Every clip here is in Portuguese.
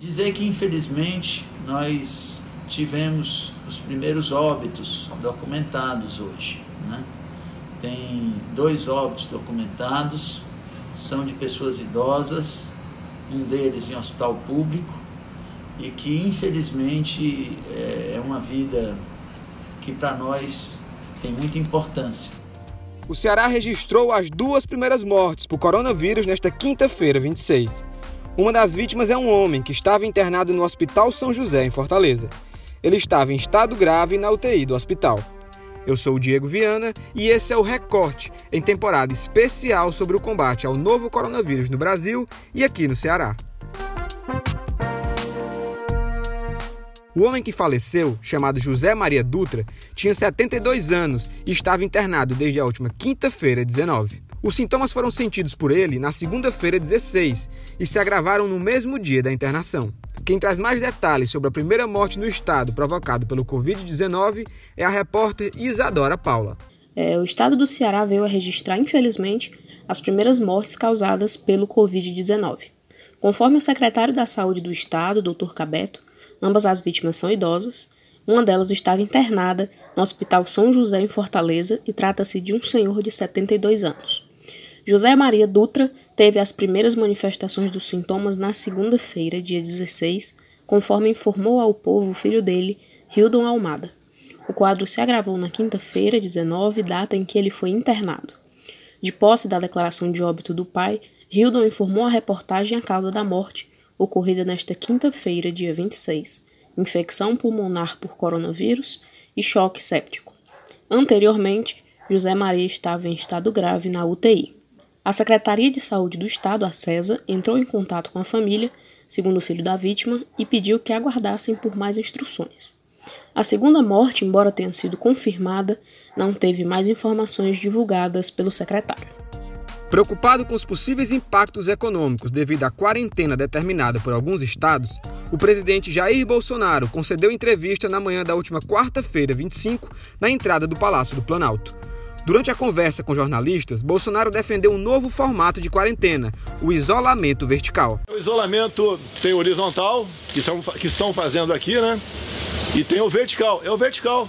Dizer que infelizmente nós tivemos os primeiros óbitos documentados hoje. Né? Tem dois óbitos documentados, são de pessoas idosas, um deles em hospital público, e que infelizmente é, é uma vida que para nós tem muita importância. O Ceará registrou as duas primeiras mortes por coronavírus nesta quinta-feira, 26. Uma das vítimas é um homem que estava internado no Hospital São José, em Fortaleza. Ele estava em estado grave na UTI do hospital. Eu sou o Diego Viana e esse é o Recorte, em temporada especial sobre o combate ao novo coronavírus no Brasil e aqui no Ceará. O homem que faleceu, chamado José Maria Dutra, tinha 72 anos e estava internado desde a última quinta-feira, 19. Os sintomas foram sentidos por ele na segunda-feira, 16, e se agravaram no mesmo dia da internação. Quem traz mais detalhes sobre a primeira morte no estado provocada pelo Covid-19 é a repórter Isadora Paula. É, o estado do Ceará veio a registrar, infelizmente, as primeiras mortes causadas pelo Covid-19. Conforme o secretário da Saúde do estado, Dr. Cabeto, Ambas as vítimas são idosas. Uma delas estava internada no Hospital São José, em Fortaleza, e trata-se de um senhor de 72 anos. José Maria Dutra teve as primeiras manifestações dos sintomas na segunda-feira, dia 16, conforme informou ao povo o filho dele, Hildon Almada. O quadro se agravou na quinta-feira, 19, data em que ele foi internado. De posse da declaração de óbito do pai, Hildon informou à reportagem a causa da morte ocorrida nesta quinta-feira, dia 26, infecção pulmonar por coronavírus e choque séptico. Anteriormente, José Maria estava em estado grave na UTI. A Secretaria de Saúde do Estado, a CESA, entrou em contato com a família, segundo o filho da vítima, e pediu que aguardassem por mais instruções. A segunda morte, embora tenha sido confirmada, não teve mais informações divulgadas pelo secretário. Preocupado com os possíveis impactos econômicos devido à quarentena determinada por alguns estados, o presidente Jair Bolsonaro concedeu entrevista na manhã da última quarta-feira, 25, na entrada do Palácio do Planalto. Durante a conversa com jornalistas, Bolsonaro defendeu um novo formato de quarentena, o isolamento vertical. O isolamento tem horizontal, que, são, que estão fazendo aqui, né? E tem o vertical. É o vertical.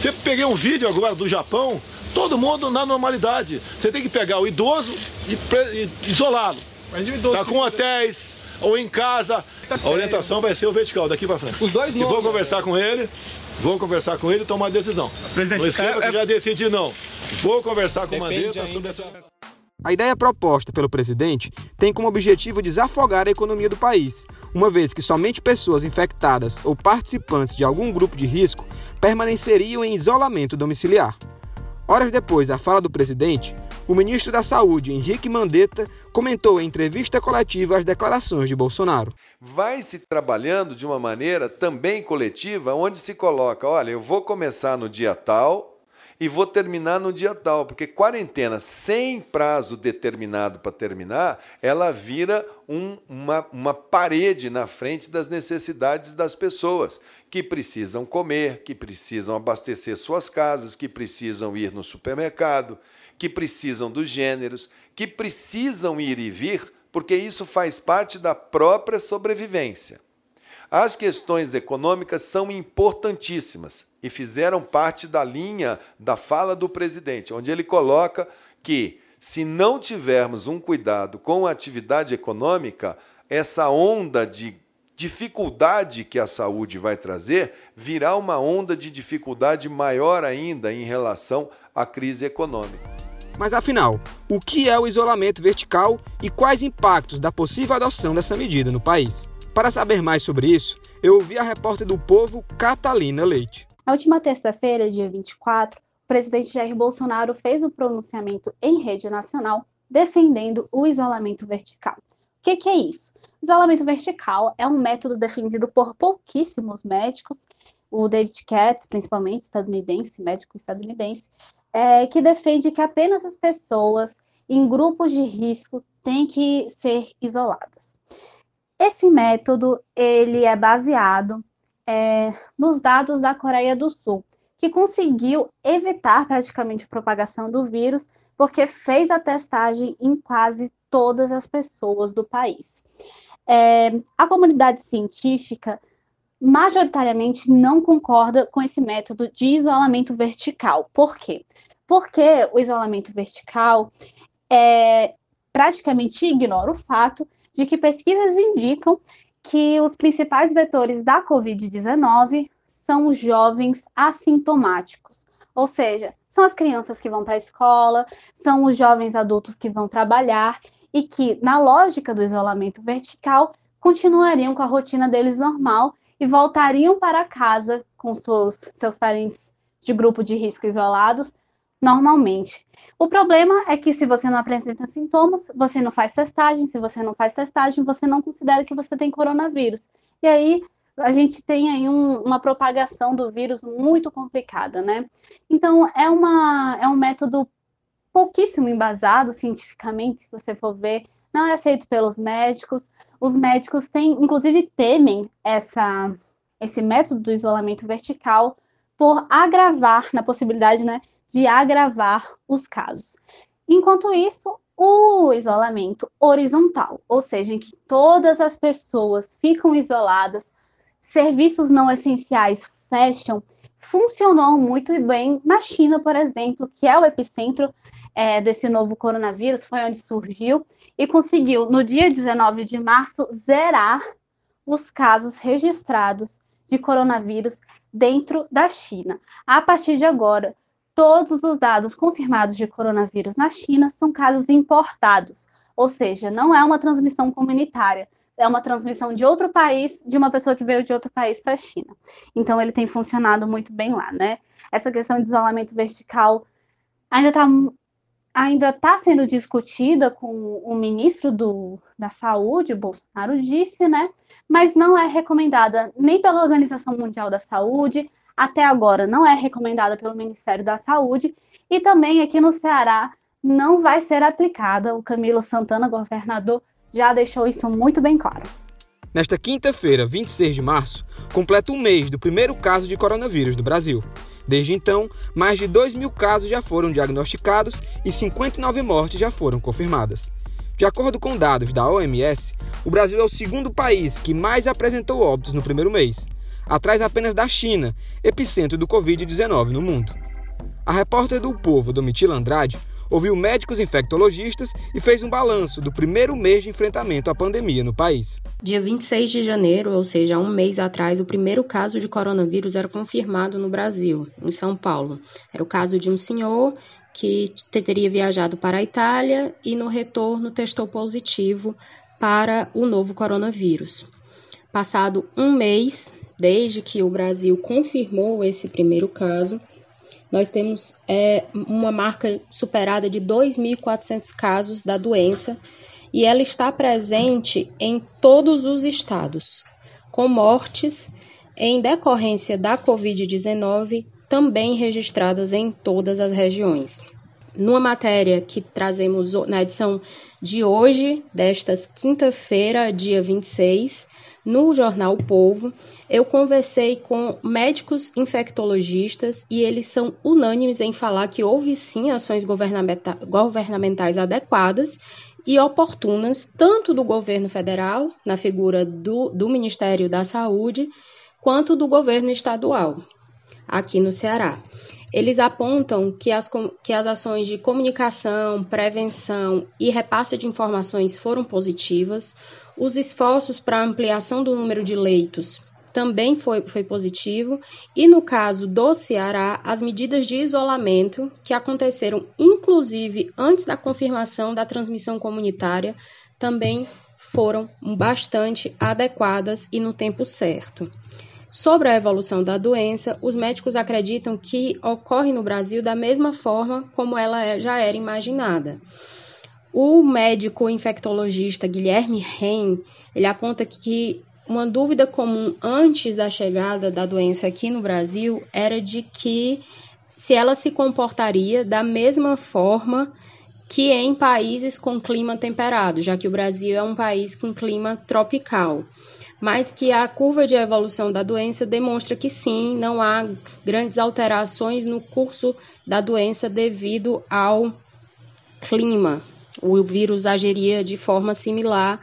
Você peguei um vídeo agora do Japão, todo mundo na normalidade. Você tem que pegar o idoso e, e isolá-lo. Mas o idoso? Tá com hotéis ou em casa. Tá a orientação vai ser o vertical, daqui para frente. Os dois nomes. E vou conversar com ele, vou conversar com ele e tomar a decisão. Presidente, não escreva é, que é... já decidi não. Vou conversar com o Mandetta sobre essa... A ideia proposta pelo presidente tem como objetivo desafogar a economia do país, uma vez que somente pessoas infectadas ou participantes de algum grupo de risco permaneceriam em isolamento domiciliar. Horas depois da fala do presidente, o ministro da Saúde, Henrique Mandetta, comentou em entrevista coletiva as declarações de Bolsonaro. Vai se trabalhando de uma maneira também coletiva, onde se coloca: olha, eu vou começar no dia tal, e vou terminar no dia tal, porque quarentena sem prazo determinado para terminar, ela vira um, uma, uma parede na frente das necessidades das pessoas que precisam comer, que precisam abastecer suas casas, que precisam ir no supermercado, que precisam dos gêneros, que precisam ir e vir, porque isso faz parte da própria sobrevivência. As questões econômicas são importantíssimas e fizeram parte da linha da fala do presidente, onde ele coloca que se não tivermos um cuidado com a atividade econômica, essa onda de dificuldade que a saúde vai trazer virá uma onda de dificuldade maior ainda em relação à crise econômica. Mas afinal, o que é o isolamento vertical e quais impactos da possível adoção dessa medida no país? Para saber mais sobre isso, eu ouvi a repórter do Povo, Catalina Leite. Na última terça-feira, dia 24, o presidente Jair Bolsonaro fez um pronunciamento em rede nacional defendendo o isolamento vertical. Que, que é isso? Isolamento vertical é um método defendido por pouquíssimos médicos, o David Katz, principalmente estadunidense, médico estadunidense, é, que defende que apenas as pessoas em grupos de risco têm que ser isoladas. Esse método ele é baseado é, nos dados da Coreia do Sul, que conseguiu evitar praticamente a propagação do vírus, porque fez a testagem em quase todas as pessoas do país. é, a comunidade científica majoritariamente não concorda com esse método de isolamento vertical. Por quê? Porque o isolamento vertical é, praticamente ignora o fato de que pesquisas indicam que os principais vetores da Covid-19 são os jovens assintomáticos, ou seja, são as crianças que vão para a escola, são os jovens adultos que vão trabalhar e que, na lógica do isolamento vertical, continuariam com a rotina deles normal e voltariam para casa com seus, seus parentes de grupo de risco isolados normalmente. O problema é que se você não apresenta sintomas, você não faz testagem, se você não faz testagem, você não considera que você tem coronavírus. E aí a gente tem aí um, uma propagação do vírus muito complicada, né? Então é, uma, é um método pouquíssimo embasado cientificamente, se você for ver, não é aceito pelos médicos. Os médicos têm, inclusive, temem essa, esse método do isolamento vertical por agravar, na possibilidade né, de agravar os casos. Enquanto isso, o isolamento horizontal, ou seja, em que todas as pessoas ficam isoladas, serviços não essenciais fecham, funcionou muito bem na China, por exemplo, que é o epicentro é, desse novo coronavírus, foi onde surgiu, e conseguiu, no dia 19 de março, zerar os casos registrados de coronavírus dentro da China. A partir de agora, todos os dados confirmados de coronavírus na China são casos importados, ou seja, não é uma transmissão comunitária, é uma transmissão de outro país, de uma pessoa que veio de outro país para a China. Então, ele tem funcionado muito bem lá, né? Essa questão de isolamento vertical ainda está ainda está sendo discutida com o ministro do, da Saúde, Bolsonaro disse, né? Mas não é recomendada nem pela Organização Mundial da Saúde, até agora não é recomendada pelo Ministério da Saúde, e também aqui no Ceará não vai ser aplicada. O Camilo Santana, governador, já deixou isso muito bem claro. Nesta quinta-feira, 26 de março, completa um mês do primeiro caso de coronavírus no Brasil. Desde então, mais de 2 mil casos já foram diagnosticados e 59 mortes já foram confirmadas. De acordo com dados da OMS, o Brasil é o segundo país que mais apresentou óbitos no primeiro mês, atrás apenas da China, epicentro do Covid-19 no mundo. A repórter do Povo, Domitila Andrade, ouviu médicos infectologistas e fez um balanço do primeiro mês de enfrentamento à pandemia no país. Dia 26 de janeiro, ou seja, um mês atrás, o primeiro caso de coronavírus era confirmado no Brasil, em São Paulo. Era o caso de um senhor que teria viajado para a Itália e no retorno testou positivo para o novo coronavírus. Passado um mês desde que o Brasil confirmou esse primeiro caso, nós temos é, uma marca superada de 2.400 casos da doença e ela está presente em todos os estados, com mortes em decorrência da Covid-19 também registradas em todas as regiões. Numa matéria que trazemos na edição de hoje, desta quinta-feira, dia 26, no jornal o Povo, eu conversei com médicos infectologistas e eles são unânimes em falar que houve sim ações governamenta governamentais adequadas e oportunas, tanto do governo federal, na figura do, do Ministério da Saúde, quanto do governo estadual, aqui no Ceará. Eles apontam que as, que as ações de comunicação, prevenção e repasse de informações foram positivas, os esforços para ampliação do número de leitos também foi, foi positivo, e no caso do Ceará, as medidas de isolamento, que aconteceram inclusive antes da confirmação da transmissão comunitária, também foram bastante adequadas e no tempo certo. Sobre a evolução da doença, os médicos acreditam que ocorre no Brasil da mesma forma como ela é, já era imaginada. O médico infectologista Guilherme Ren, ele aponta que uma dúvida comum antes da chegada da doença aqui no Brasil era de que se ela se comportaria da mesma forma que em países com clima temperado, já que o Brasil é um país com clima tropical mas que a curva de evolução da doença demonstra que sim, não há grandes alterações no curso da doença devido ao clima. O vírus agiria de forma similar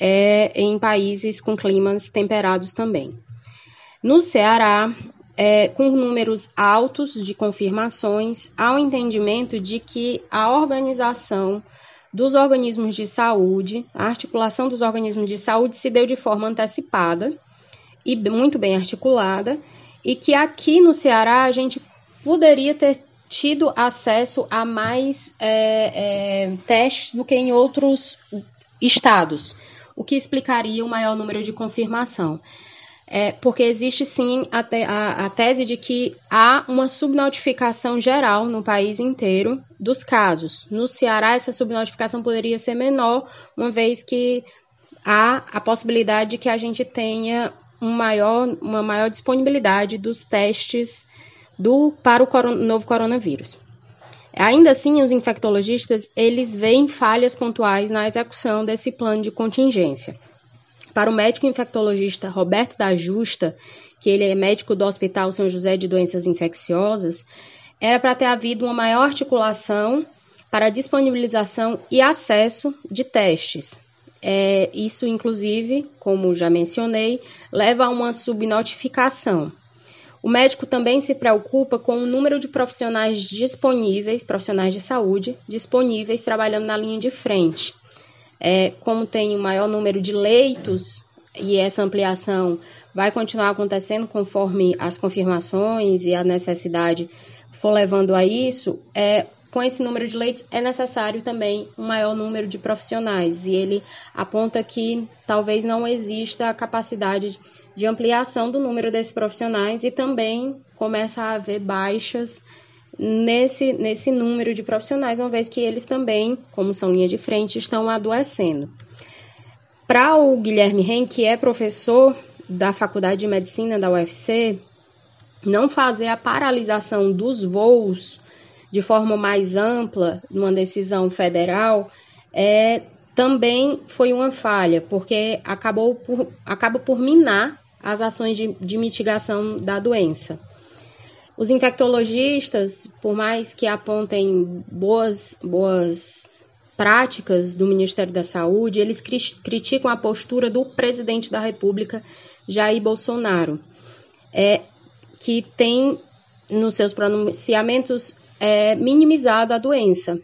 é em países com climas temperados também. No Ceará, é, com números altos de confirmações, há o entendimento de que a organização dos organismos de saúde, a articulação dos organismos de saúde se deu de forma antecipada e muito bem articulada, e que aqui no Ceará a gente poderia ter tido acesso a mais é, é, testes do que em outros estados, o que explicaria o maior número de confirmação. É, porque existe sim a, te, a, a, tese de que há uma subnotificação geral no país inteiro dos casos. No Ceará, essa subnotificação poderia ser menor, uma vez que há a possibilidade de que a gente tenha um maior, uma maior disponibilidade dos testes do, para o coron, novo coronavírus. Ainda assim, os infectologistas eles veem falhas pontuais na execução desse plano de contingência. Para o médico infectologista Roberto da Justa, que ele é médico do Hospital São José de Doenças Infecciosas, era para ter havido uma maior articulação para disponibilização e acesso de testes. É, isso, inclusive, como já mencionei, leva a uma subnotificação. O médico também se preocupa com o número de profissionais disponíveis, profissionais de saúde, disponíveis trabalhando na linha de frente é, como tem o maior número de leitos e essa ampliação vai continuar acontecendo conforme as confirmações e a necessidade for levando a isso, é, com esse número de leitos é necessário também um maior número de profissionais. E ele aponta que talvez não exista a capacidade de ampliação do número desses profissionais e também começa a haver baixas nesse, nesse número de profissionais, uma vez que eles também, como são linha de frente, estão adoecendo. Para o Guilherme Ren, que é professor da Faculdade de Medicina da UFC, não fazer a paralisação dos voos de forma mais ampla, numa decisão federal, é, também foi uma falha, porque acabou por, acaba por minar as ações de, de mitigação da doença. Os infectologistas, por mais que apontem boas, boas práticas do Ministério da Saúde, eles criticam a postura do presidente da República, Jair Bolsonaro, é, que tem nos seus pronunciamentos é, minimizado a doença.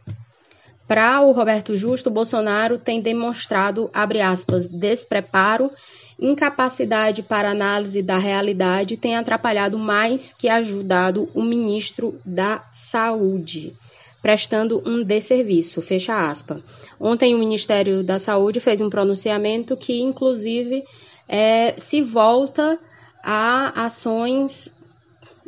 Para o Roberto Justo, Bolsonaro tem demonstrado, abre aspas, despreparo incapacidade para análise da realidade tem atrapalhado mais que ajudado o ministro da Saúde, prestando um desserviço. Fecha aspas. Ontem o Ministério da Saúde fez um pronunciamento que, inclusive, é, se volta a ações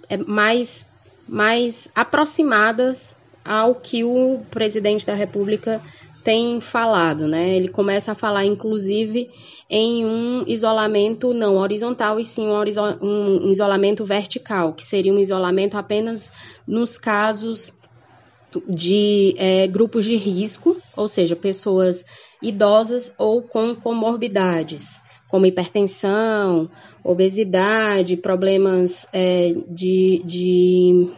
é, mais, mais aproximadas ao que o presidente da República tem falado, né? Ele começa a falar, inclusive, em um isolamento não horizontal e sim um, um isolamento vertical, que seria um isolamento apenas nos casos de é, grupos de risco, ou seja, pessoas idosas ou com comorbidades, como hipertensão, obesidade, problemas é, de, de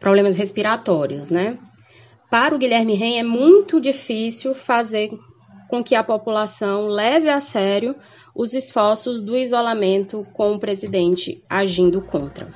problemas respiratórios, né? Para o Guilherme Ren é muito difícil fazer com que a população leve a sério os esforços do isolamento com o presidente agindo contra.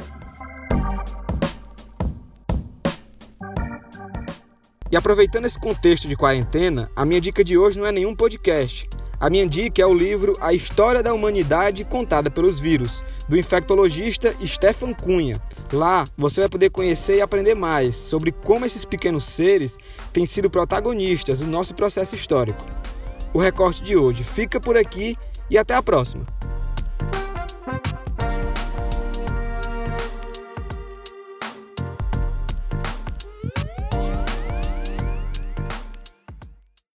E aproveitando esse contexto de quarentena, a minha dica de hoje não é nenhum podcast. A minha dica é o livro A História da Humanidade Contada pelos Vírus, do infectologista Stefan Cunha. Lá você vai poder conhecer e aprender mais sobre como esses pequenos seres têm sido protagonistas do nosso processo histórico. O recorte de hoje fica por aqui e até a próxima!